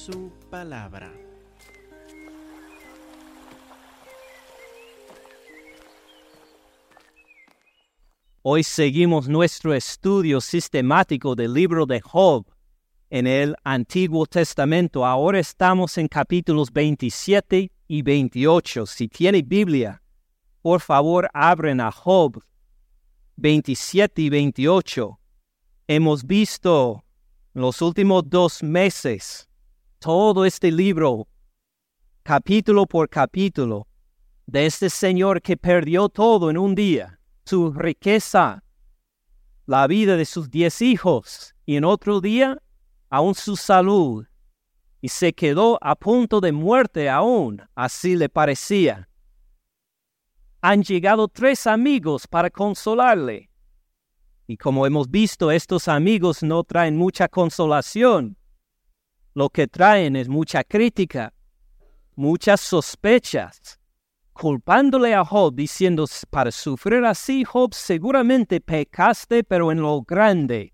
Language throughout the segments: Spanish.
su palabra. Hoy seguimos nuestro estudio sistemático del libro de Job en el Antiguo Testamento. Ahora estamos en capítulos 27 y 28. Si tiene Biblia, por favor abren a Job 27 y 28. Hemos visto los últimos dos meses todo este libro, capítulo por capítulo, de este Señor que perdió todo en un día, su riqueza, la vida de sus diez hijos, y en otro día aún su salud, y se quedó a punto de muerte aún, así le parecía. Han llegado tres amigos para consolarle. Y como hemos visto, estos amigos no traen mucha consolación. Lo que traen es mucha crítica, muchas sospechas, culpándole a Job, diciendo, para sufrir así, Job, seguramente pecaste, pero en lo grande.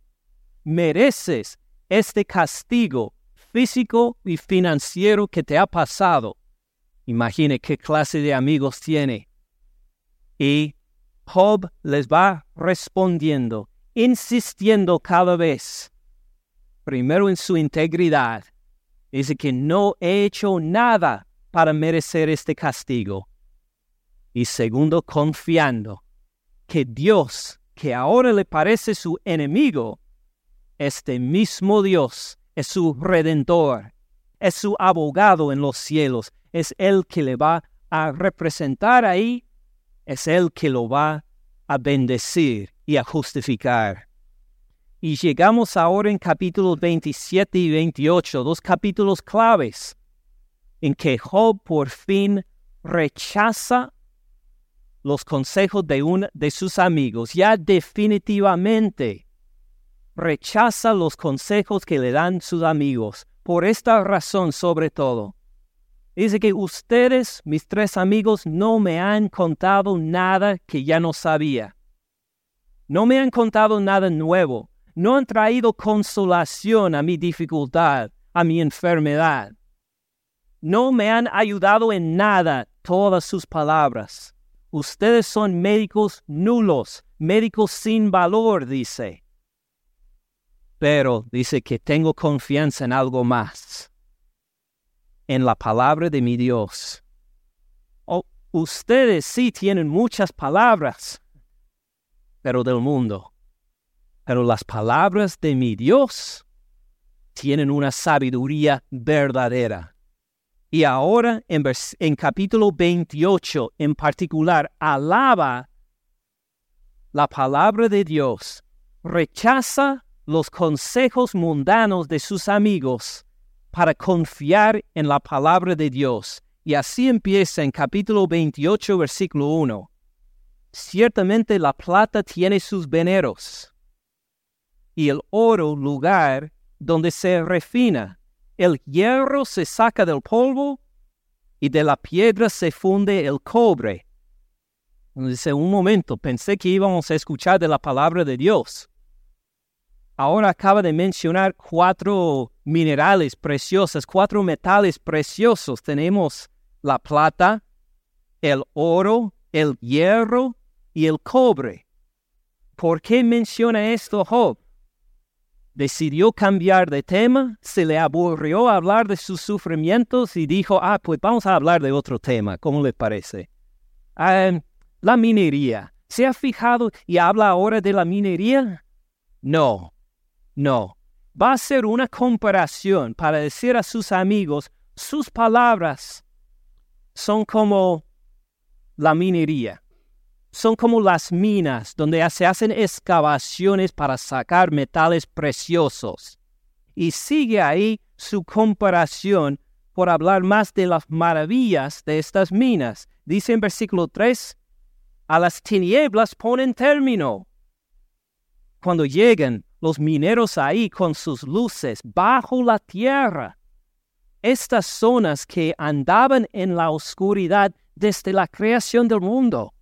Mereces este castigo físico y financiero que te ha pasado. Imagine qué clase de amigos tiene. Y Job les va respondiendo, insistiendo cada vez, primero en su integridad. Dice que no he hecho nada para merecer este castigo. Y segundo, confiando que Dios, que ahora le parece su enemigo, este mismo Dios es su redentor, es su abogado en los cielos, es el que le va a representar ahí, es el que lo va a bendecir y a justificar. Y llegamos ahora en capítulos 27 y 28, dos capítulos claves, en que Job por fin rechaza los consejos de uno de sus amigos, ya definitivamente rechaza los consejos que le dan sus amigos, por esta razón sobre todo. Dice que ustedes, mis tres amigos, no me han contado nada que ya no sabía. No me han contado nada nuevo. No han traído consolación a mi dificultad, a mi enfermedad. No me han ayudado en nada todas sus palabras. Ustedes son médicos nulos, médicos sin valor, dice pero dice que tengo confianza en algo más, en la palabra de mi Dios. Oh, ustedes sí tienen muchas palabras, pero del mundo. Pero las palabras de mi Dios tienen una sabiduría verdadera. Y ahora en, capítulo 28 en particular alaba la palabra de Dios, rechaza los consejos mundanos de sus amigos para confiar en la palabra de Dios. Y así empieza en capítulo 28, versículo 1. Ciertamente la plata tiene sus veneros, y el oro lugar donde se refina. El hierro se saca del polvo, y de la piedra se funde el cobre. Dice, un momento, pensé que íbamos a escuchar de la palabra de Dios ahora acaba de mencionar cuatro minerales preciosos, cuatro metales preciosos. Tenemos la plata, el oro, el hierro y el cobre. ¿Por qué menciona esto Job? Decidió cambiar de tema, se le aburrió hablar de sus sufrimientos y dijo, ah, pues vamos a hablar de otro tema, ¿cómo le parece? Ah, la minería. ¿Se ha fijado y habla ahora de la minería? No, no, va a ser una comparación para decir a sus amigos, sus palabras son como la minería, son como las minas donde se hacen excavaciones para sacar metales preciosos. Y sigue ahí su comparación por hablar más de las maravillas de estas minas. Dice en versículo 3, a las tinieblas ponen término. Cuando llegan los mineros ahí con sus luces bajo la tierra. Estas zonas que andaban en la oscuridad desde la creación del mundo,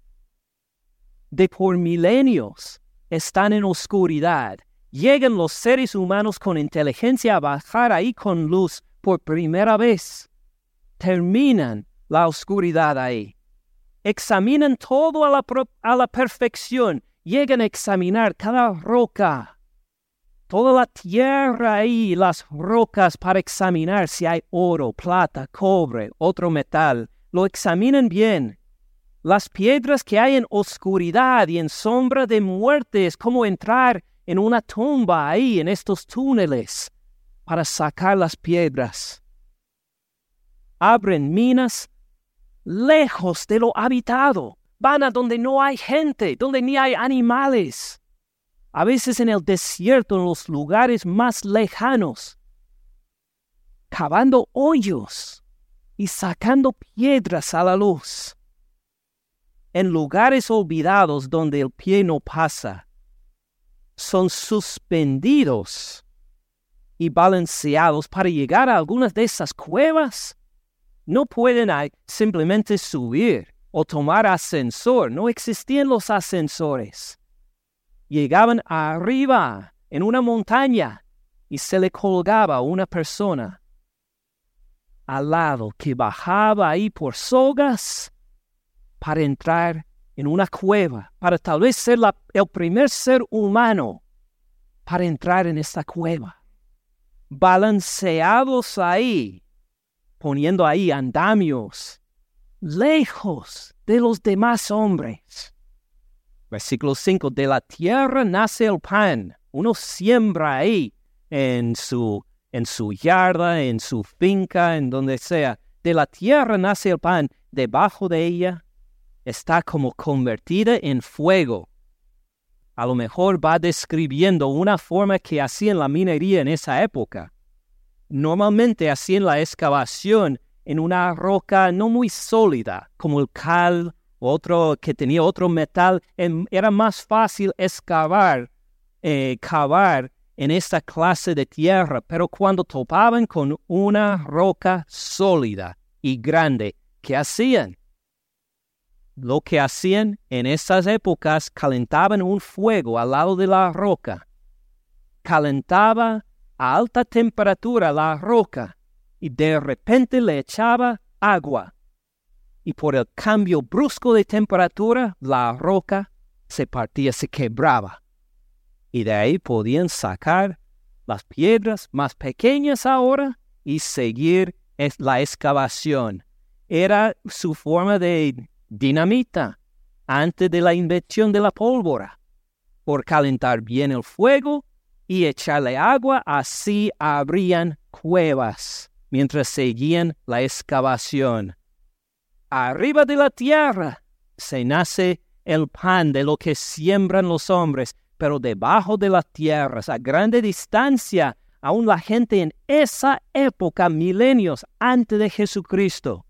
de por milenios, están en oscuridad. Llegan los seres humanos con inteligencia a bajar ahí con luz por primera vez. Terminan la oscuridad ahí. Examinan todo a la, a la perfección. Llegan a examinar cada roca, toda la tierra ahí, las rocas para examinar si hay oro, plata, cobre, otro metal. Lo examinan bien. Las piedras que hay en oscuridad y en sombra de muerte es como entrar en una tumba ahí, en estos túneles, para sacar las piedras. Abren minas lejos de lo habitado. Van a donde no hay gente, donde ni hay animales. A veces en el desierto, en los lugares más lejanos, cavando hoyos y sacando piedras a la luz. En lugares olvidados donde el pie no pasa, son suspendidos y balanceados para llegar a algunas de esas cuevas. No pueden simplemente subir o tomar ascensor. No existían los ascensores. Llegaban arriba en una montaña y se le colgaba una persona al lado que bajaba ahí por sogas para entrar en una cueva, para tal vez ser el primer ser humano para entrar en esta cueva. Balanceados ahí, poniendo ahí andamios, lejos de los demás hombres. Versículo 5, de la tierra nace el pan. Uno siembra ahí en su, en su yarda, en su finca, en donde sea. De la tierra nace el pan. Debajo de ella está como convertida en fuego. A lo mejor va describiendo una forma que hacían la minería en esa época. Normalmente hacían la excavación en una roca no muy sólida, como el cal, otro que tenía otro metal. era más fácil excavar, eh, cavar en esta clase de tierra, pero cuando topaban con una roca sólida y grande, ¿qué hacían? Lo que hacían en esas épocas, calentaban un fuego al lado de la roca. Calentaba a alta temperatura la roca y de repente le echaba agua. Y por el cambio brusco de temperatura, la roca se partía, se quebraba. Y de ahí podían sacar las piedras más pequeñas ahora y seguir la excavación. Era su forma de dinamita antes de la invención de la pólvora. Por calentar bien el fuego y echarle agua, así abrían cuevas mientras seguían la excavación. Arriba de la tierra se nace el pan de lo que siembran los hombres, pero debajo de las tierras, a grande distancia, aún la gente en esa época, milenios antes de Jesucristo,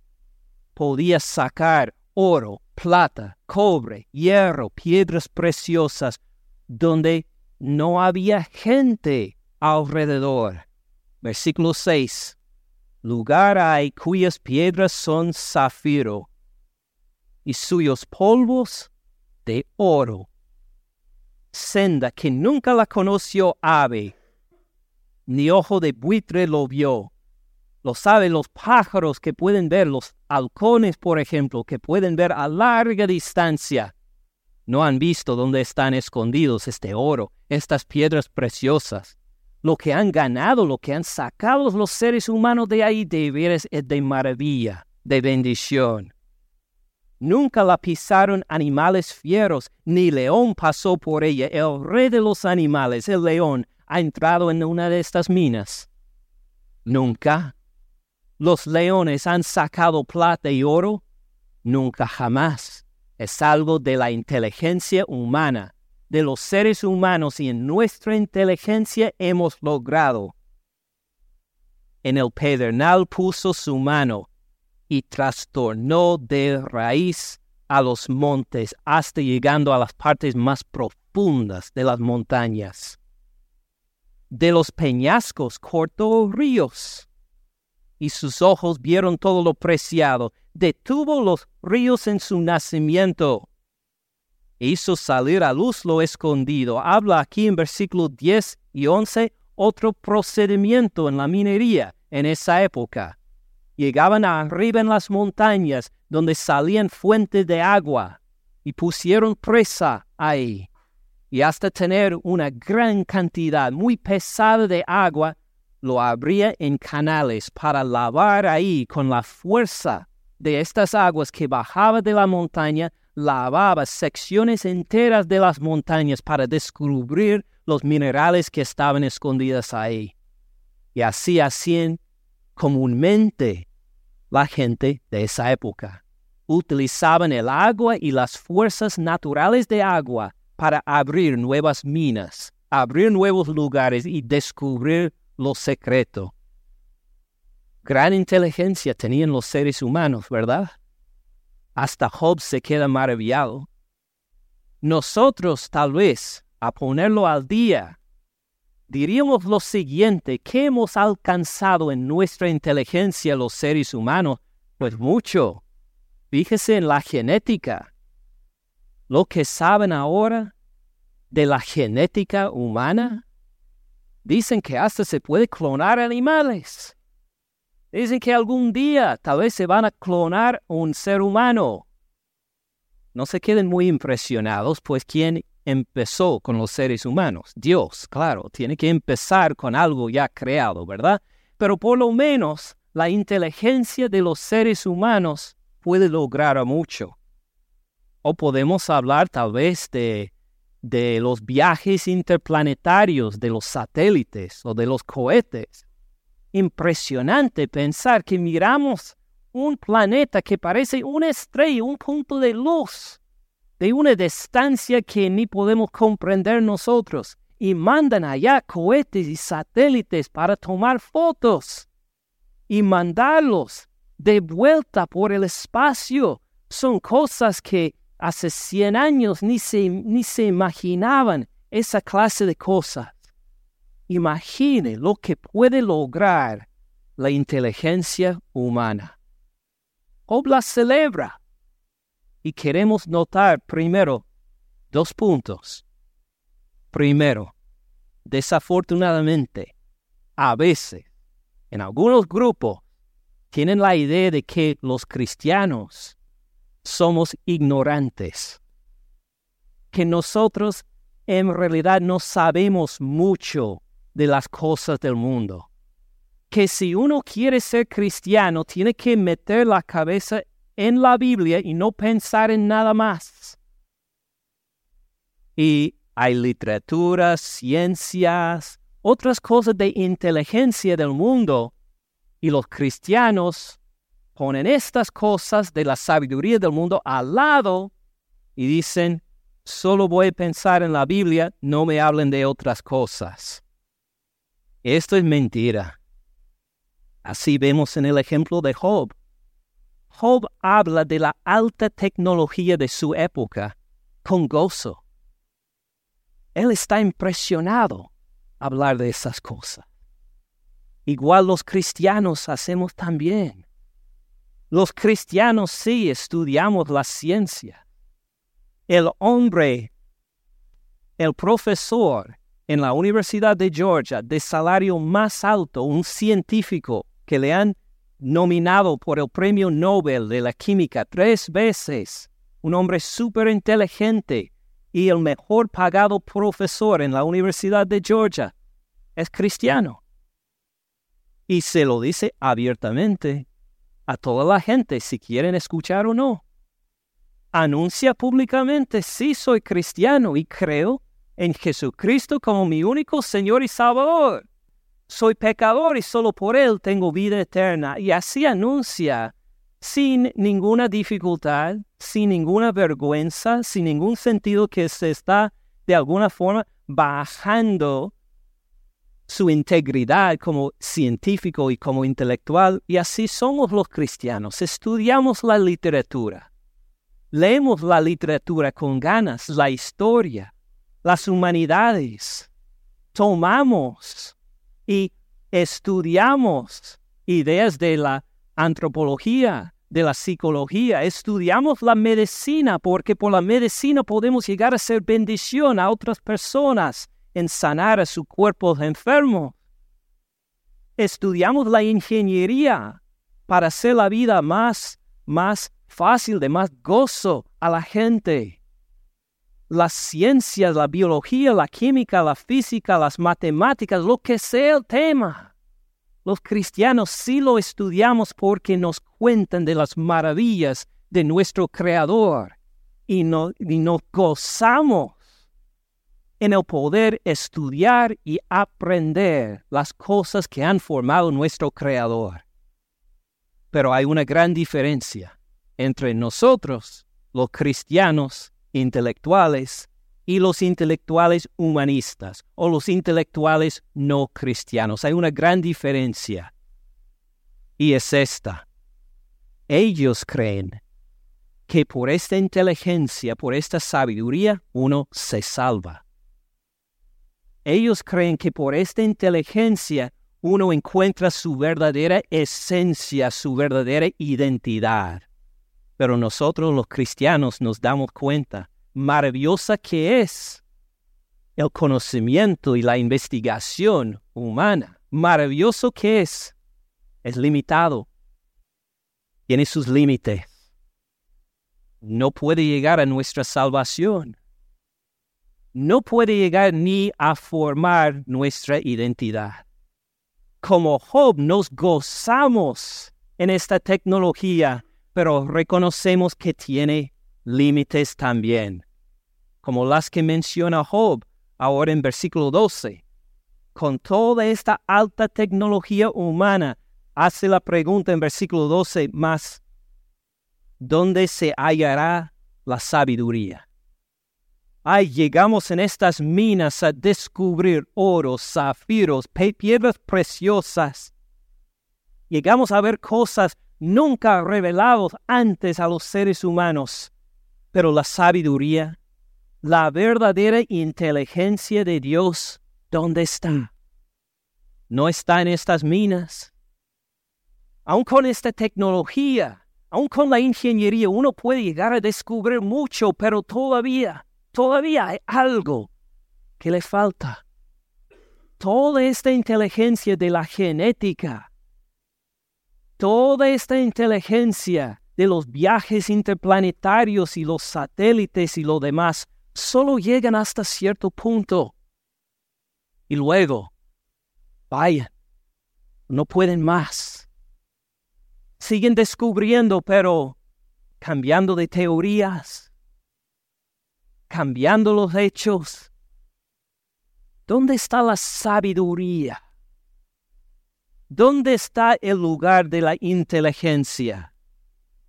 podía sacar oro, plata, cobre, hierro, piedras preciosas, donde no había gente alrededor. Versículo 6. Lugar hay cuyas piedras son zafiro y suyos polvos de oro. Senda que nunca la conoció ave, ni ojo de buitre lo vio. Lo saben los pájaros que pueden ver, los halcones, por ejemplo, que pueden ver a larga distancia. No han visto dónde están escondidos este oro, estas piedras preciosas. Lo que han ganado, lo que han sacado los seres humanos de ahí, de veras es de maravilla, de bendición. Nunca la pisaron animales fieros, ni león pasó por ella. El rey de los animales, el león, ha entrado en una de estas minas. Nunca. ¿Los leones han sacado plata y oro? Nunca jamás. Es algo de la inteligencia humana, de los seres humanos y en nuestra inteligencia hemos logrado. En el pedernal puso su mano y trastornó de raíz a los montes hasta llegando a las partes más profundas de las montañas. De los peñascos cortó ríos y sus ojos vieron todo lo preciado. Detuvo los ríos en su nacimiento. Hizo salir a luz lo escondido. Habla aquí en versículos 10 y 11 otro procedimiento en la minería. en esa época. Llegaban arriba en las montañas donde salían fuentes de agua y pusieron presa ahí. Y hasta tener una gran cantidad muy pesada de agua, lo abría en canales para lavar ahí con la fuerza de estas aguas que bajaba de la montaña, lavaba secciones enteras de las montañas para descubrir los minerales que estaban escondidos ahí. Y así hacían comúnmente la gente de esa época. Utilizaban el agua y las fuerzas naturales de agua para abrir nuevas minas, abrir nuevos lugares y descubrir lo secreto. Gran inteligencia tenían los seres humanos, ¿verdad? Hasta Job se queda maravillado. Nosotros tal vez, a ponerlo al día, diríamos lo siguiente, ¿qué hemos alcanzado en nuestra inteligencia los seres humanos? Pues mucho. Fíjese en la genética. Lo que saben ahora de la genética humana, dicen que hasta se puede clonar animales. Dicen que algún día tal vez se van a clonar un ser humano. No se queden muy impresionados, pues ¿quién empezó con los seres humanos? Dios, claro, tiene que empezar con algo ya creado, ¿verdad? Pero por lo menos la inteligencia de los seres humanos puede lograr mucho. O podemos hablar tal vez de, de los viajes interplanetarios, de los satélites o de los cohetes impresionante pensar que miramos un planeta que parece una estrella, un punto de luz, de una distancia que ni podemos comprender nosotros, y mandan allá cohetes y satélites para tomar fotos y mandarlos de vuelta por el espacio. Son cosas que hace 100 años ni se, ni se imaginaban esa clase de cosas. Imagine lo que puede lograr la inteligencia humana. Job la celebra. Y queremos notar primero dos puntos. Primero, desafortunadamente, a veces, en algunos grupos, tienen la idea de que los cristianos somos ignorantes, que nosotros en realidad no sabemos mucho de las cosas del mundo. Que si uno quiere ser cristiano, tiene que meter la cabeza en la Biblia y no pensar en nada más. Y hay literatura, ciencias, otras cosas de inteligencia del mundo, y los cristianos ponen estas cosas de la sabiduría del mundo al lado y dicen, solo voy a pensar en la Biblia, no me hablen de otras cosas. Esto es mentira. Así vemos en el ejemplo de Job. Job habla de la alta tecnología de su época con gozo. Él está impresionado hablar de esas cosas. Igual los cristianos hacemos también. Los cristianos sí estudiamos la ciencia. El hombre, el profesor, en la Universidad de Georgia de salario más alto, un científico que le han nominado por el Premio Nobel de la Química tres veces, un hombre súper inteligente y el mejor pagado profesor en la Universidad de Georgia, es cristiano. Y se lo dice abiertamente a toda la gente si quieren escuchar o no. Anuncia públicamente, sí soy cristiano y creo en Jesucristo como mi único Señor y Salvador. Soy pecador y solo por Él tengo vida eterna. Y así anuncia, sin ninguna dificultad, sin ninguna vergüenza, sin ningún sentido que se está de alguna forma bajando su integridad como científico y como intelectual. Y así somos los cristianos. Estudiamos la literatura. Leemos la literatura con ganas, la historia, las humanidades, tomamos y estudiamos ideas de la antropología, de la psicología, estudiamos la medicina porque por la medicina podemos llegar a ser bendición a otras personas en sanar a su cuerpo enfermo. estudiamos la ingeniería para hacer la vida más, más fácil, de más gozo a la gente. Las ciencias, la biología, la química, la física, las matemáticas, lo que sea el tema. Los cristianos sí lo estudiamos porque nos cuentan de las maravillas de nuestro Creador y, no, y nos gozamos en el poder estudiar y aprender las cosas que han formado nuestro Creador. Pero hay una gran diferencia entre nosotros, los cristianos intelectuales, y los intelectuales humanistas o los intelectuales no cristianos. Hay una gran diferencia. Y es esta. Ellos creen que por esta inteligencia, por esta sabiduría, uno se salva. Ellos creen que por esta inteligencia uno encuentra su verdadera esencia, su verdadera identidad. Pero nosotros los cristianos nos damos cuenta maravillosa que es el conocimiento y la investigación humana. Maravilloso que es. Es limitado. Tiene sus límites. No puede llegar a nuestra salvación. No puede llegar ni a formar nuestra identidad. Como Job nos gozamos en esta tecnología, pero reconocemos que tiene límites también, como las que menciona Job ahora en versículo 12. Con toda esta alta tecnología humana, hace la pregunta en versículo 12 más, ¿dónde se hallará la sabiduría? Ay, llegamos en estas minas a descubrir oro, zafiros, piedras preciosas. Llegamos a ver cosas nunca reveladas antes a los seres humanos. Pero la sabiduría, la verdadera inteligencia de Dios, ¿dónde está? No está en estas minas. Aún con esta tecnología, aún con la ingeniería, uno puede llegar a descubrir mucho, pero todavía, todavía hay algo que le falta. Toda esta inteligencia de la genética, toda esta inteligencia de los viajes interplanetarios y los satélites y lo demás solo llegan hasta cierto punto. Y luego, vayan, no pueden más. Siguen descubriendo, pero cambiando de teorías, cambiando los hechos. ¿Dónde está la sabiduría? ¿Dónde está el lugar de la inteligencia?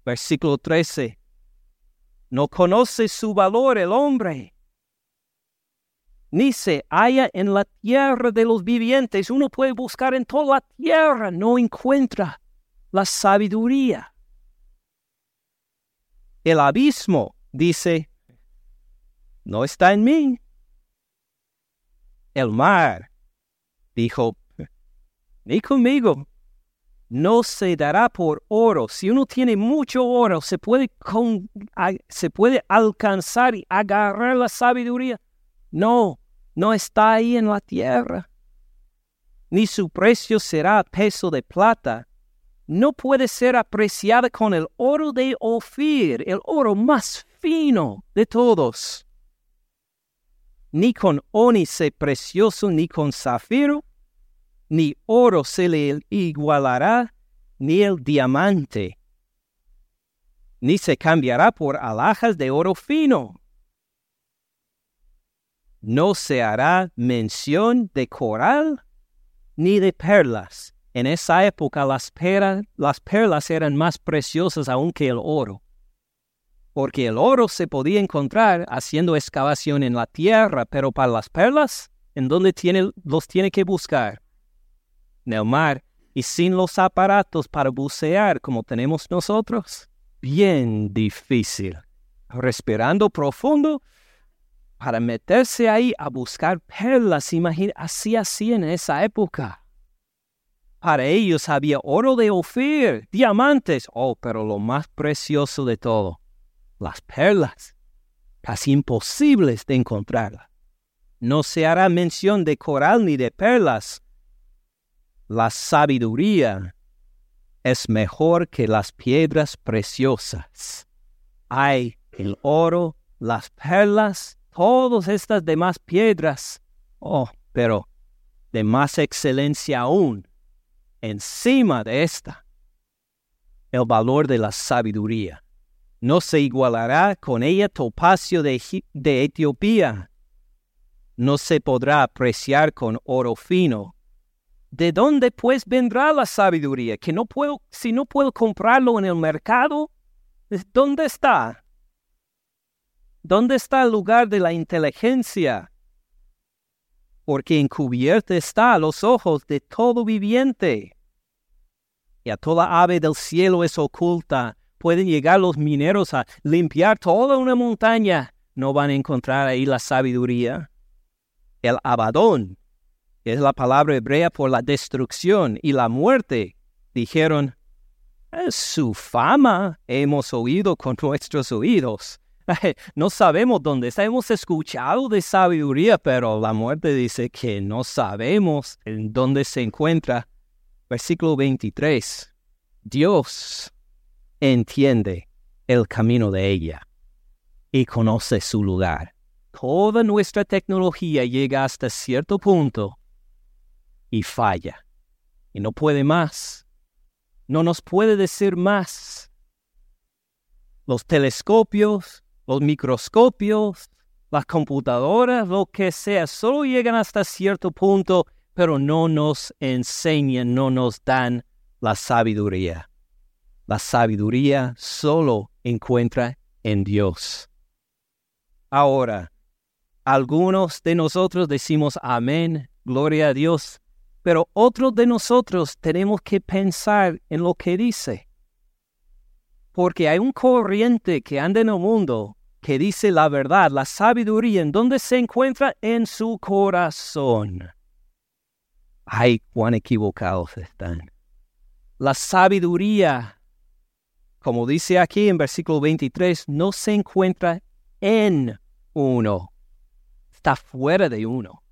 Versículo 13. No conoce su valor el hombre, ni se halla en la tierra de los vivientes. Uno puede buscar en toda la tierra, no encuentra la sabiduría. El abismo dice, no está en mí. El mar dijo, ni conmigo no se dará por oro. Si uno tiene mucho oro, se puede, se puede alcanzar y agarrar la sabiduría. No, no está ahí en la tierra. Ni su precio será peso de plata. No puede ser apreciada con el oro de Ofir, el oro más fino de todos. Ni con ónice precioso, ni con zafiro, ni oro se le igualará, ni el diamante, ni se cambiará por alhajas de oro fino. No se hará mención de coral ni de perlas. En esa época las, las perlas eran más preciosas aún que el oro, porque el oro se podía encontrar haciendo excavación en la tierra, pero para las perlas, ¿en dónde los tiene que buscar? en el mar y sin los aparatos para bucear como tenemos nosotros, bien difícil. Respirando profundo para meterse ahí a buscar perlas, imagina, así así en esa época. Para ellos había oro de Ofir, diamantes, oh, pero lo más precioso de todo, las perlas, casi imposibles de encontrarlas. No se hará mención de coral ni de perlas, la sabiduría es mejor que las piedras preciosas. Hay el oro, las perlas, todas estas demás piedras. Oh, pero de más excelencia aún, encima de esta, el valor de la sabiduría. No se igualará con ella topacio de, de Etiopía. No se podrá apreciar con oro fino. ¿De dónde pues vendrá la sabiduría? Que no puedo, si no puedo comprarlo en el mercado, ¿dónde está? ¿Dónde está el lugar de la inteligencia? Porque encubierta está a los ojos de todo viviente. Y a toda ave del cielo es oculta. Pueden llegar los mineros a limpiar toda una montaña. No van a encontrar ahí la sabiduría. El abadón es la palabra hebrea por la destrucción y la muerte. Dijeron, es su fama hemos oído con nuestros oídos. No sabemos dónde está. Hemos escuchado de sabiduría, pero la muerte dice que no sabemos en dónde se encuentra. Versículo 23. Dios entiende el camino de ella y conoce su lugar. Toda nuestra tecnología llega hasta cierto punto y falla. Y no puede más. No nos puede decir más. Los telescopios, los microscopios, las computadoras, lo que sea, solo llegan hasta cierto punto, pero no nos enseñan, no nos dan la sabiduría. La sabiduría solo encuentra en Dios. Ahora, algunos de nosotros decimos amén, gloria a Dios, pero otros de nosotros tenemos que pensar en lo que dice. Porque hay un corriente que anda en el mundo que dice la verdad, la sabiduría, ¿en dónde se encuentra? En su corazón. Ay, cuán equivocados están. La sabiduría, como dice aquí en versículo 23, no se encuentra en uno. Está fuera de uno.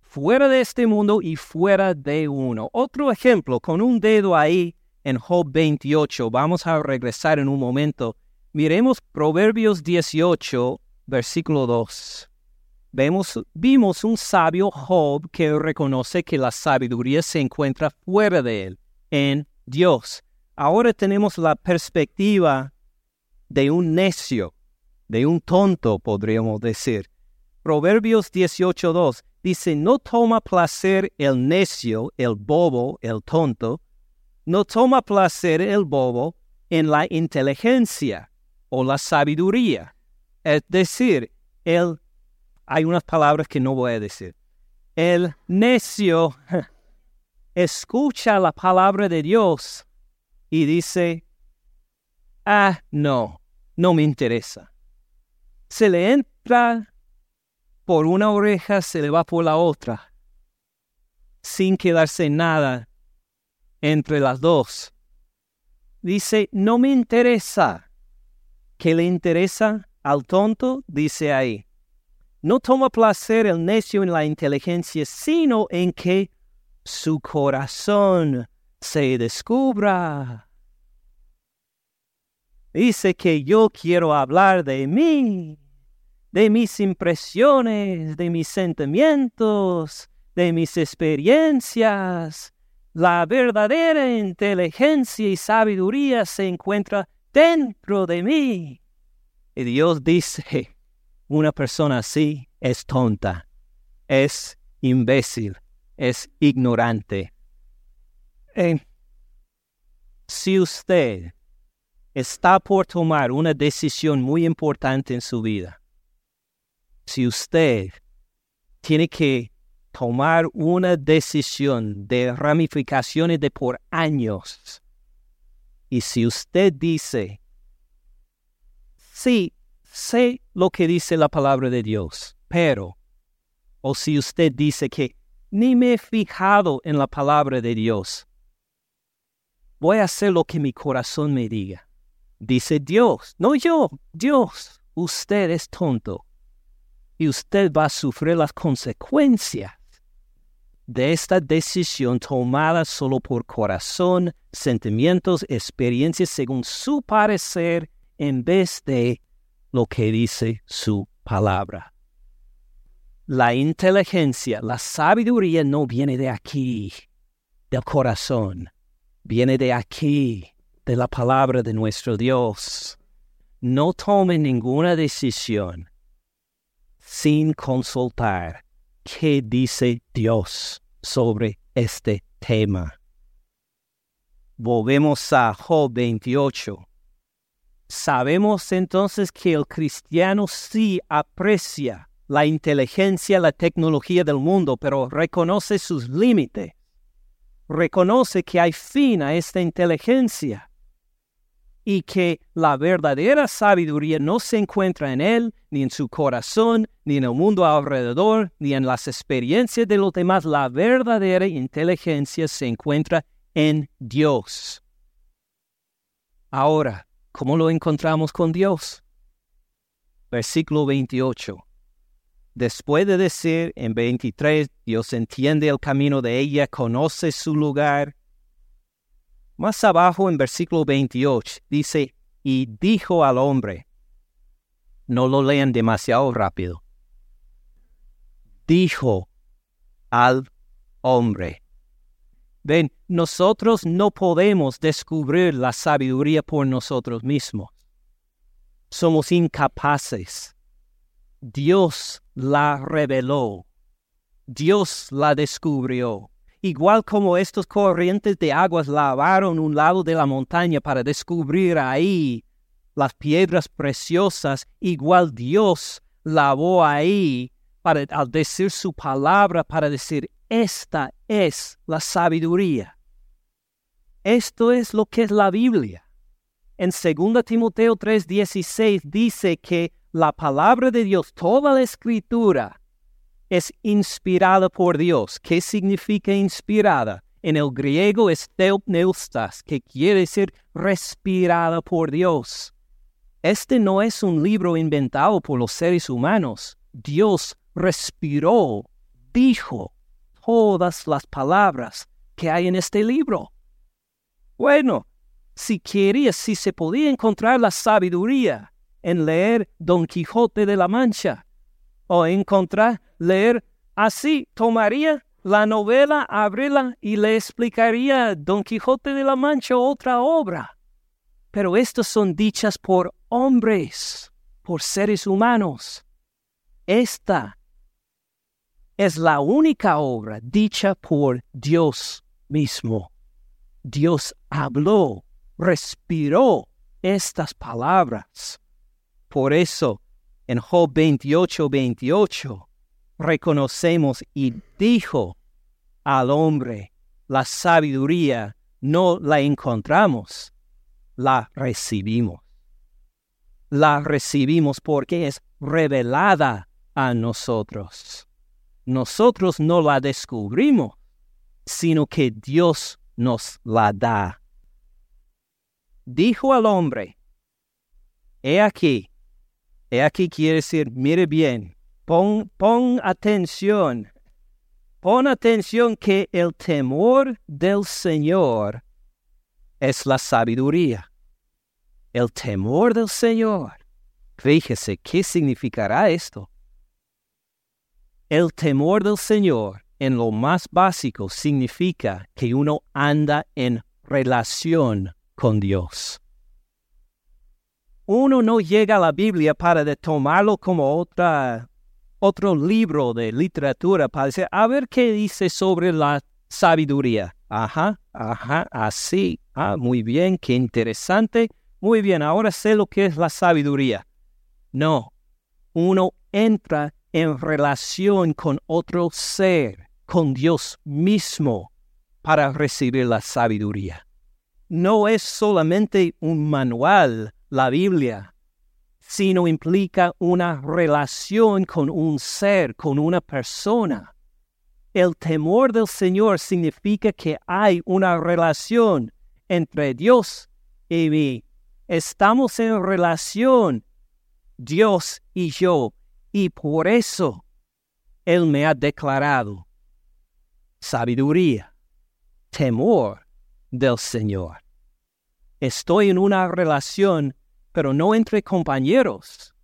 Fuera de este mundo y fuera de uno. Otro ejemplo, con un dedo ahí en Job 28. Vamos a regresar en un momento. Miremos Proverbios 18, versículo 2. Vemos, vimos un sabio Job que reconoce que la sabiduría se encuentra fuera de él, en Dios. Ahora tenemos la perspectiva de un necio, de un tonto, podríamos decir. Proverbios 18.2 dice, no toma placer el necio, el bobo, el tonto, no toma placer el bobo en la inteligencia o la sabiduría. Es decir, el, hay unas palabras que no voy a decir. El necio escucha la palabra de Dios y dice, ah, no, no me interesa. Se le entra por una oreja, se le va por la otra, sin quedarse nada entre las dos. Dice, no me interesa. ¿Qué le interesa al tonto? Dice ahí. No toma placer el necio en la inteligencia, sino en que su corazón se descubra. Dice que yo quiero hablar de mí, de mis impresiones, de mis sentimientos, de mis experiencias, la verdadera inteligencia y sabiduría se encuentra dentro de mí. Y Dios dice, una persona así es tonta, es imbécil, es ignorante. Eh, si usted está por tomar una decisión muy importante en su vida, si usted tiene que tomar una decisión de ramificaciones de por años. Y si usted dice, sí, sé lo que dice la palabra de Dios, pero, o si usted dice que ni me he fijado en la palabra de Dios, voy a hacer lo que mi corazón me diga. Dice Dios, no yo, Dios, usted es tonto y usted va a sufrir las consecuencias de esta decisión tomada solo por corazón, sentimientos, experiencias según su parecer, en vez de lo que dice su palabra. La inteligencia, la sabiduría no viene de aquí, del corazón, viene de aquí, de la palabra de nuestro Dios. No tome ninguna decisión sin consultar qué dice Dios sobre este tema. Volvemos a Job 28. Sabemos entonces que el cristiano sí aprecia la inteligencia, la tecnología del mundo, pero reconoce sus límites. Reconoce que hay fin a esta inteligencia y que la verdadera sabiduría no se encuentra en él, ni en su corazón, ni en el mundo alrededor, ni en las experiencias de los demás. La verdadera inteligencia se encuentra en Dios. Ahora, ¿cómo lo encontramos con Dios? Versículo 28. Después de decir en 23, Dios entiende el camino de ella, conoce su lugar, más abajo en versículo 28 dice, y dijo al hombre, no lo lean demasiado rápido, dijo al hombre. Ven, nosotros no podemos descubrir la sabiduría por nosotros mismos. Somos incapaces. Dios la reveló. Dios la descubrió igual como estos corrientes de aguas lavaron un lado de la montaña para descubrir ahí las piedras preciosas, igual Dios lavó ahí para al decir su palabra para decir esta es la sabiduría. Esto es lo que es la Biblia. En 2 Timoteo 3:16 dice que la palabra de Dios, toda la escritura, es inspirada por Dios. ¿Qué significa inspirada? En el griego es theopneustas, que quiere decir respirada por Dios. Este no es un libro inventado por los seres humanos. Dios respiró, dijo todas las palabras que hay en este libro. Bueno, si quería, si se podía encontrar la sabiduría en leer Don Quijote de la Mancha, o encontrar leer así, tomaría la novela, abrirla y le explicaría Don Quijote de la Mancha otra obra. Pero estas son dichas por hombres, por seres humanos. Esta es la única obra dicha por Dios mismo. Dios habló, respiró estas palabras. Por eso, en Job 28, 28, reconocemos y dijo al hombre, la sabiduría no la encontramos, la recibimos. La recibimos porque es revelada a nosotros. Nosotros no la descubrimos, sino que Dios nos la da. Dijo al hombre, He aquí, he aquí quiere decir, mire bien, Pon, atención, pon atención que el temor del Señor es la sabiduría. El temor del Señor. Fíjese, ¿qué significará esto? El temor del Señor, en lo más básico, significa que uno anda en relación con Dios. Uno no llega a la Biblia para tomarlo como otra otro libro de literatura para decir, a ver qué dice sobre la sabiduría. Ajá, ajá, así. Ah, muy bien, qué interesante. Muy bien, ahora sé lo que es la sabiduría. No, uno entra en relación con otro ser, con Dios mismo, para recibir la sabiduría. No es solamente un manual, la Biblia, sino implica una relación con un ser, con una persona. El temor del Señor significa que hay una relación entre Dios y mí. Estamos en relación, Dios y yo, y por eso Él me ha declarado sabiduría, temor del Señor. Estoy en una relación, pero no entre compañeros,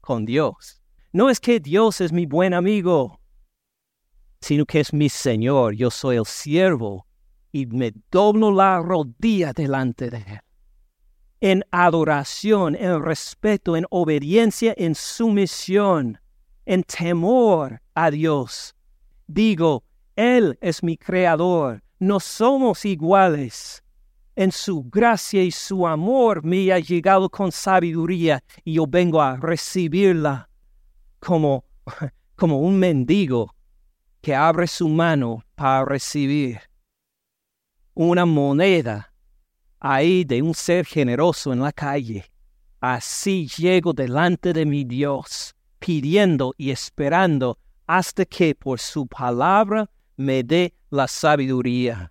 con Dios. No es que Dios es mi buen amigo, sino que es mi Señor. Yo soy el siervo y me doblo la rodilla delante de Él. En adoración, en respeto, en obediencia, en sumisión, en temor a Dios. Digo, Él es mi creador, no somos iguales. En su gracia y su amor me ha llegado con sabiduría y yo vengo a recibirla como, como un mendigo que abre su mano para recibir una moneda ahí de un ser generoso en la calle. Así llego delante de mi Dios, pidiendo y esperando hasta que por su palabra me dé la sabiduría.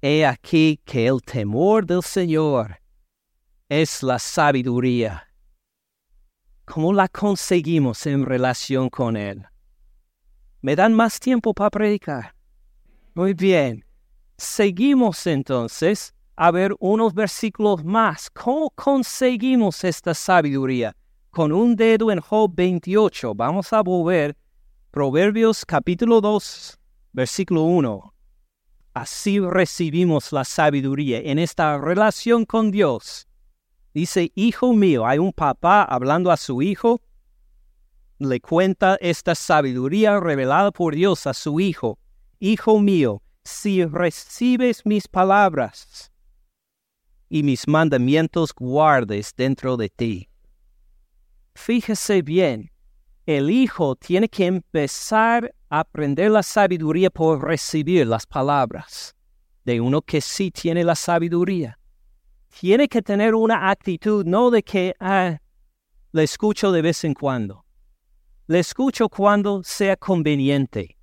He aquí que el temor del Señor es la sabiduría. ¿Cómo la conseguimos en relación con Él? ¿Me dan más tiempo para predicar? Muy bien. Seguimos entonces a ver unos versículos más. ¿Cómo conseguimos esta sabiduría? Con un dedo en Job 28. Vamos a volver Proverbios capítulo 2, versículo 1. Así recibimos la sabiduría en esta relación con Dios. Dice, hijo mío, hay un papá hablando a su hijo, le cuenta esta sabiduría revelada por Dios a su hijo. Hijo mío, si recibes mis palabras y mis mandamientos guardes dentro de ti. Fíjese bien, el hijo tiene que empezar aprender la sabiduría por recibir las palabras de uno que sí tiene la sabiduría. Tiene que tener una actitud no de que ah, le escucho de vez en cuando, le escucho cuando sea conveniente,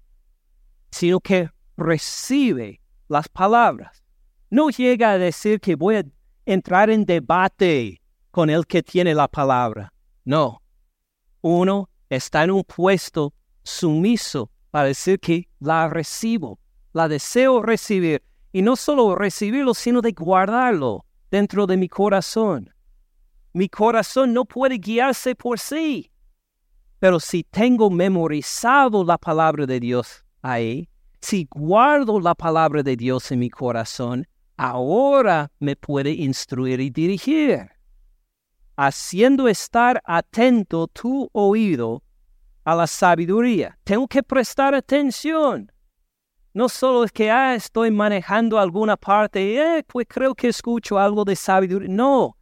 sino que recibe las palabras. No llega a decir que voy a entrar en debate con el que tiene la palabra. No. Uno está en un puesto sumiso para decir que la recibo, la deseo recibir. Y no solo recibirlo, sino de guardarlo dentro de mi corazón. Mi corazón no puede guiarse por sí. Pero si tengo memorizado la palabra de Dios ahí, si guardo la palabra de Dios en mi corazón, ahora me puede instruir y dirigir, haciendo estar atento tu oído a la sabiduría. Tengo que prestar atención. No solo es que ah, estoy manejando alguna parte, eh, pues creo que escucho algo de sabiduría. No,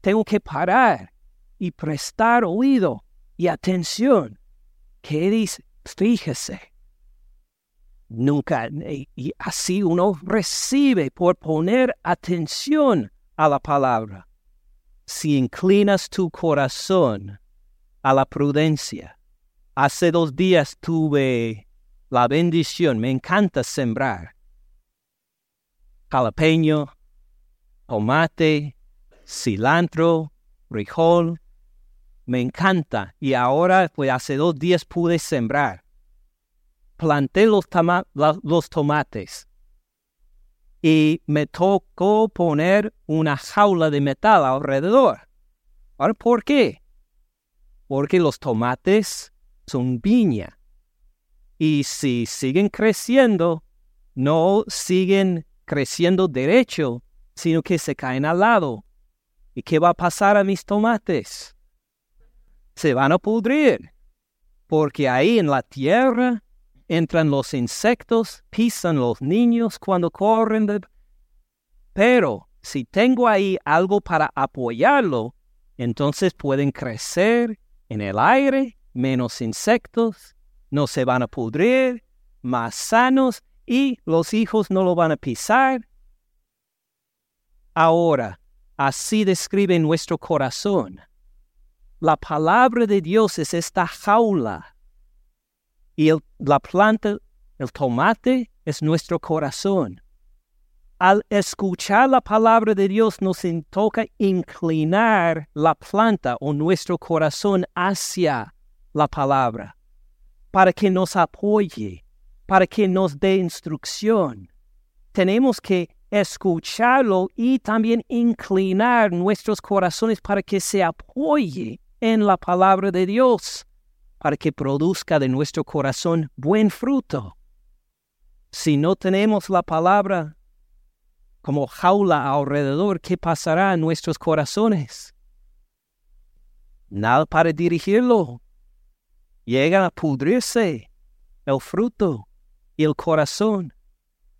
tengo que parar y prestar oído y atención. ¿Qué dice? Fíjese nunca. Y así uno recibe por poner atención a la palabra. Si inclinas tu corazón a la prudencia. Hace dos días tuve la bendición, me encanta sembrar. Jalapeño, tomate, cilantro, frijol, me encanta. Y ahora, pues hace dos días pude sembrar planté los, tomates y me tocó poner una jaula de metal alrededor. ¿Ahora por qué? Porque los tomates son viña y si siguen creciendo, no siguen creciendo derecho, sino que se caen al lado. ¿Y qué va a pasar a mis tomates? Se van a pudrir, porque ahí en la tierra entran los insectos, pisan los niños cuando corren. Pero si tengo ahí algo para apoyarlo, entonces pueden crecer en el aire, menos insectos, no se van a pudrir, más sanos y los hijos no lo van a pisar. Ahora, así describe nuestro corazón. La palabra de Dios es esta jaula y la planta, el tomate, es nuestro corazón. Al escuchar la palabra de Dios nos toca inclinar la planta o nuestro corazón hacia la palabra para que nos apoye para que nos dé instrucción. Tenemos que escucharlo y también inclinar nuestros corazones para que se apoye en la palabra de Dios, para que produzca de nuestro corazón buen fruto. Si no tenemos la palabra como jaula alrededor, ¿qué pasará en nuestros corazones? Nada para dirigirlo. Llega a pudrirse el fruto y el corazón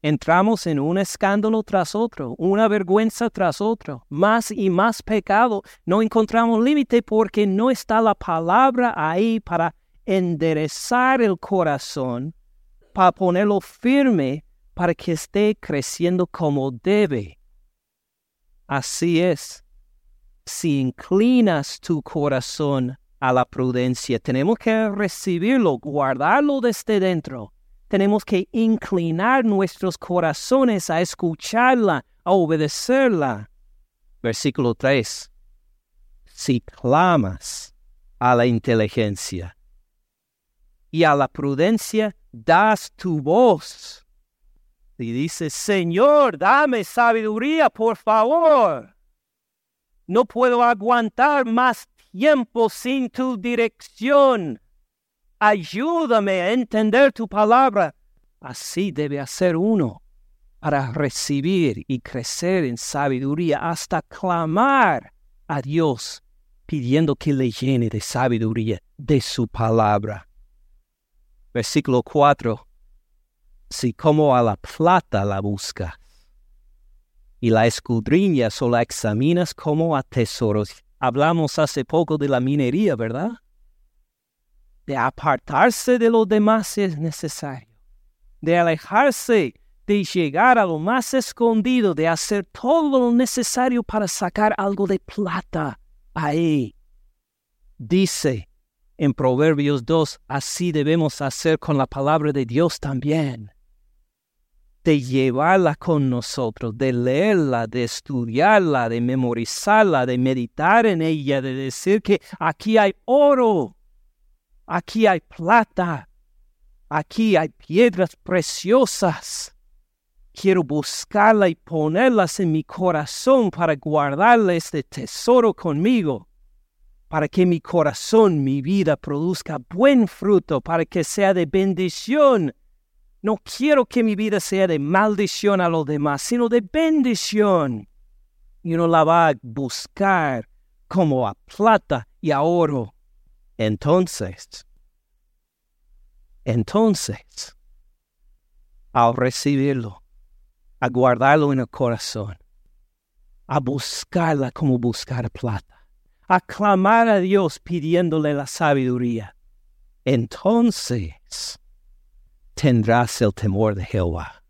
entramos en un escándalo tras otro, una vergüenza tras otro, más y más pecado. No encontramos límite porque no está la palabra ahí para enderezar el corazón, para ponerlo firme, para que esté creciendo como debe. Así es. Si inclinas tu corazón a la prudencia, tenemos que recibirlo, guardarlo desde dentro tenemos que inclinar nuestros corazones a escucharla, a obedecerla. Versículo 3. Si clamas a la inteligencia y a la prudencia, das tu voz. Y dices, Señor, dame sabiduría, por favor. No puedo aguantar más tiempo sin tu dirección ayúdame a entender tu palabra. Así debe hacer uno para recibir y crecer en sabiduría hasta clamar a Dios pidiendo que le llene de sabiduría de su palabra. Versículo 4. Si como a la plata la buscas y la escudriñas o la examinas como a tesoros. Hablamos hace poco de la minería, ¿verdad? de apartarse de lo demás es necesario, de alejarse, de llegar a lo más escondido, de hacer todo lo necesario para sacar algo de plata ahí. Dice en Proverbios 2, así debemos hacer con la palabra de Dios también de llevarla con nosotros, de leerla, de estudiarla, de memorizarla, de meditar en ella, de decir que aquí hay oro Aquí hay plata. Aquí hay piedras preciosas. Quiero buscarla y ponerlas en mi corazón para guardarle este tesoro conmigo, para que mi corazón, mi vida produzca buen fruto, para que sea de bendición. No quiero que mi vida sea de maldición a los demás, sino de bendición. Y uno la va a buscar como a plata y a oro entonces, entonces, al recibirlo, a guardarlo en el corazón, a buscarla como buscar plata, a clamar a Dios pidiéndole la sabiduría, entonces tendrás el temor de Jehová.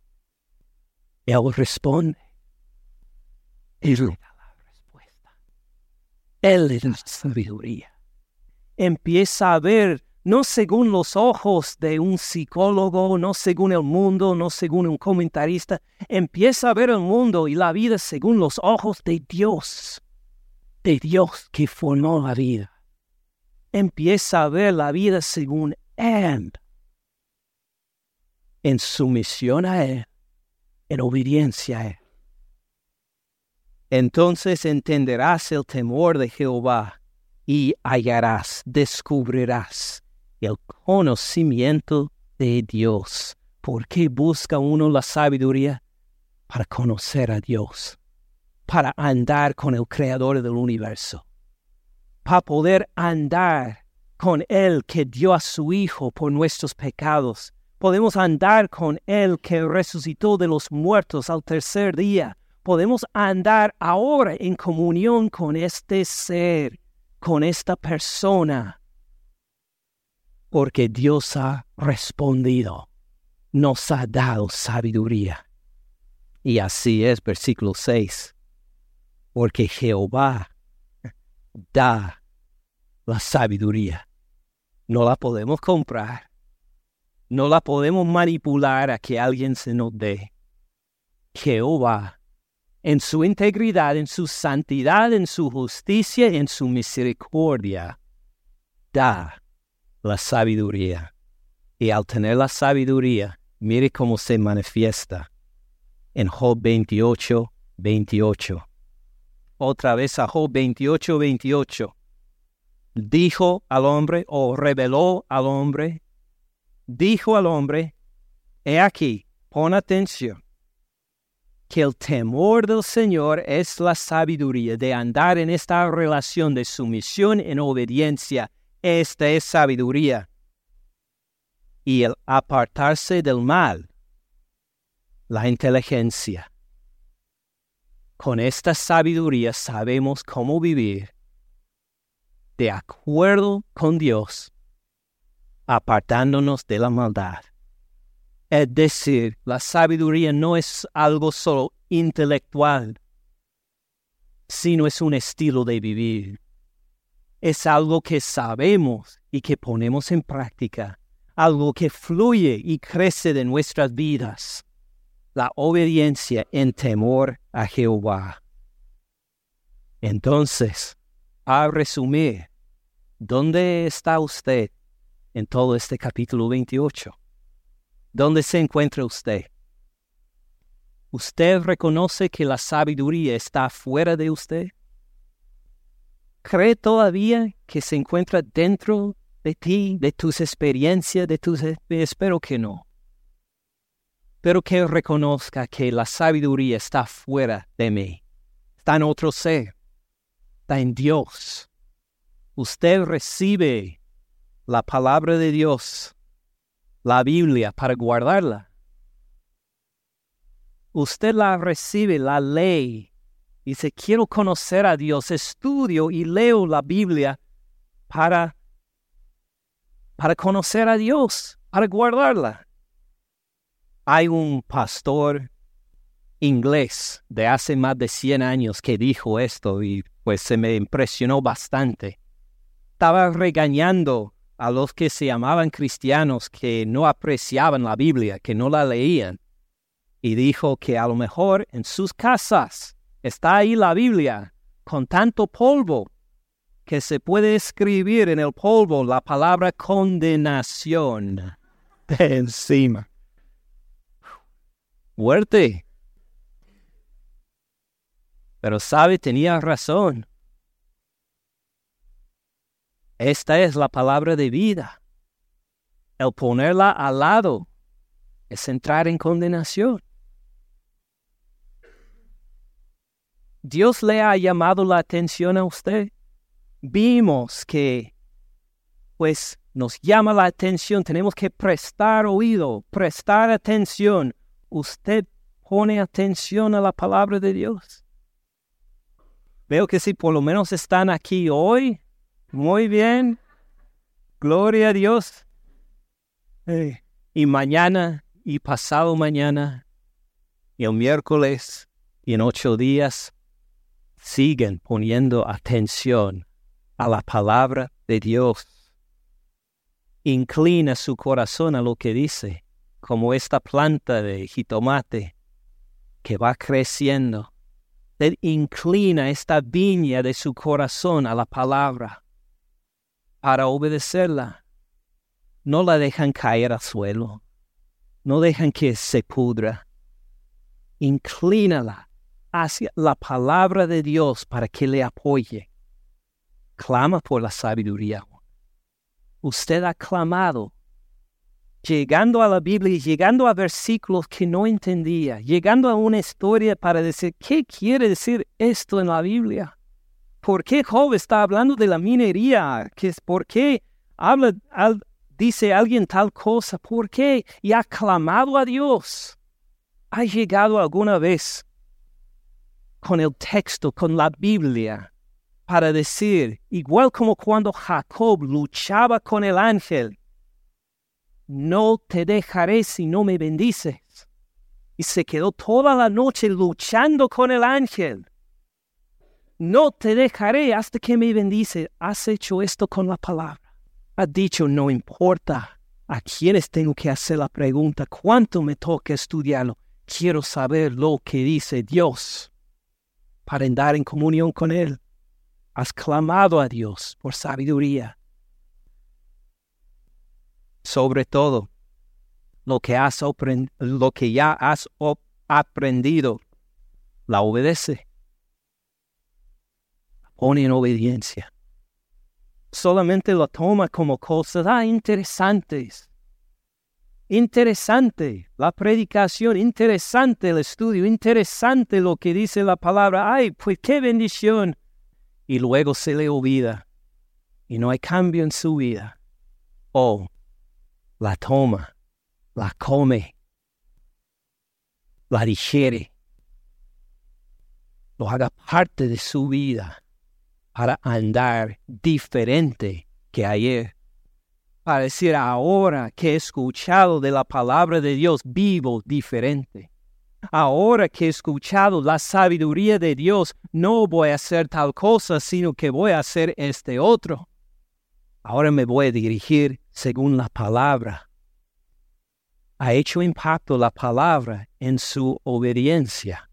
Él responde. Él le da la respuesta. Él le da sabiduría empieza a ver no según los ojos de un psicólogo, no según el mundo, no según un comentarista, empieza a ver el mundo y la vida según los ojos de Dios, de Dios que formó la vida. Empieza a ver la vida según Él, en sumisión a Él, en obediencia a Él. Entonces entenderás el temor de Jehová y hallarás, descubrirás el conocimiento de Dios. ¿Por qué busca uno la sabiduría? Para conocer a Dios, para andar con el Creador del universo, para poder andar con Él que dio a su Hijo por nuestros pecados. Podemos andar con Él que resucitó de los muertos al tercer día. Podemos andar ahora en comunión con este ser con esta persona porque Dios ha respondido, nos ha dado sabiduría. Y así es, versículo 6, porque Jehová da la sabiduría. No la podemos comprar, no la podemos manipular a que alguien se nos dé. Jehová en su integridad, en su santidad, en su justicia, en su misericordia, da la sabiduría. Y al tener la sabiduría, Mire cómo se manifiesta en Job 28, 28. Otra vez a Job 28, 28. Dijo al hombre o reveló al hombre, dijo al hombre, he aquí, pon atención, que el temor del Señor es la sabiduría de andar en esta relación de sumisión en obediencia. Esta es sabiduría. Y el apartarse del mal, la inteligencia. Con esta sabiduría sabemos cómo vivir de acuerdo con Dios, apartándonos de la maldad. Es decir, la sabiduría no es algo solo intelectual, sino es un estilo de vivir. Es algo que sabemos y que ponemos en práctica, algo que fluye y crece de nuestras vidas. La obediencia en temor a Jehová. Entonces, a resumir, ¿dónde está usted en todo este capítulo 28? ¿Dónde se encuentra usted? ¿Usted reconoce que la sabiduría está fuera de usted? ¿Cree todavía que se encuentra dentro de ti, de tus experiencias, de tus... Espero que no. Pero que reconozca que la sabiduría está fuera de mí. Está en otro ser. Está en Dios. Usted recibe la palabra de Dios la Biblia para guardarla. Usted la recibe, la ley. Dice, quiero conocer a Dios, estudio y leo la Biblia para, para conocer a Dios, para guardarla. Hay un pastor inglés de hace más de 100 años que dijo esto y pues se me impresionó bastante. Estaba regañando a los que se llamaban cristianos que no apreciaban la Biblia, que no la leían, y dijo que a lo mejor en sus casas está ahí la Biblia con tanto polvo que se puede escribir en el polvo la palabra condenación de encima. Fuerte. Pero sabe, tenía razón. Esta es la palabra de vida. El ponerla al lado es entrar en condenación. Dios le ha llamado la atención a usted. Vimos que, pues, nos llama la atención. Tenemos que prestar oído, prestar atención. Usted pone atención a la palabra de Dios. Veo que si por lo menos están aquí hoy, muy bien. Gloria a Dios. y mañana y pasado mañana y el miércoles y en ocho días siguen poniendo atención a la palabra de Dios. Inclina su corazón a lo que dice, como esta planta de jitomate que va creciendo. inclina esta viña de su corazón a la palabra para obedecerla. No la dejan caer al suelo. No dejan que se pudra. Inclínala hacia la palabra de Dios para que le apoye. Clama por la sabiduría. Usted ha clamado, llegando a la Biblia, llegando a versículos que no entendía, llegando a una historia para decir, ¿qué quiere decir esto en la Biblia? ¿Por qué Job está hablando de la minería? ¿Por qué habla, dice alguien tal cosa? ¿Por qué? Y ha clamado a Dios. ¿Ha llegado alguna vez con el texto, con la Biblia, para decir, igual como cuando Jacob luchaba con el ángel, no te dejaré si no me bendices. Y se quedó toda la noche luchando con el ángel no te dejaré hasta que me bendice. Has hecho esto con la palabra. Ha dicho, no importa a quienes tengo que hacer la pregunta, cuánto me toca estudiarlo. Quiero saber lo que dice Dios para andar en comunión con Él. Has clamado a Dios por sabiduría. Sobre todo, lo que, has lo que ya has aprendido, la obedece. Pone en obediencia. Solamente lo toma como cosas ah, interesantes. Interesante la predicación, interesante el estudio, interesante lo que dice la palabra. Ay, pues qué bendición. Y luego se le olvida y no hay cambio en su vida. Oh, la toma, la come, la digiere, lo haga parte de su vida para andar diferente que ayer. Para decir ahora que he escuchado de la palabra de Dios, vivo diferente. Ahora que he escuchado la sabiduría de Dios, no voy a hacer tal cosa, sino que voy a hacer este otro. Ahora me voy a dirigir según la palabra. Ha hecho impacto la palabra en su obediencia.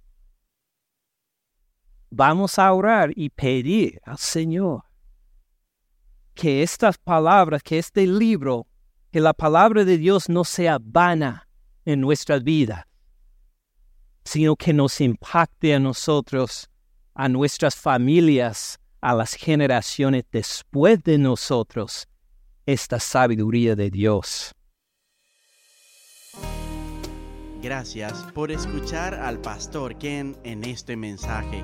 Vamos a orar y pedir al Señor que estas palabras, que este libro, que la palabra de Dios no sea vana en nuestras vidas, sino que nos impacte a nosotros, a nuestras familias, a las generaciones después de nosotros, esta sabiduría de Dios. Gracias por escuchar al pastor Ken en este mensaje.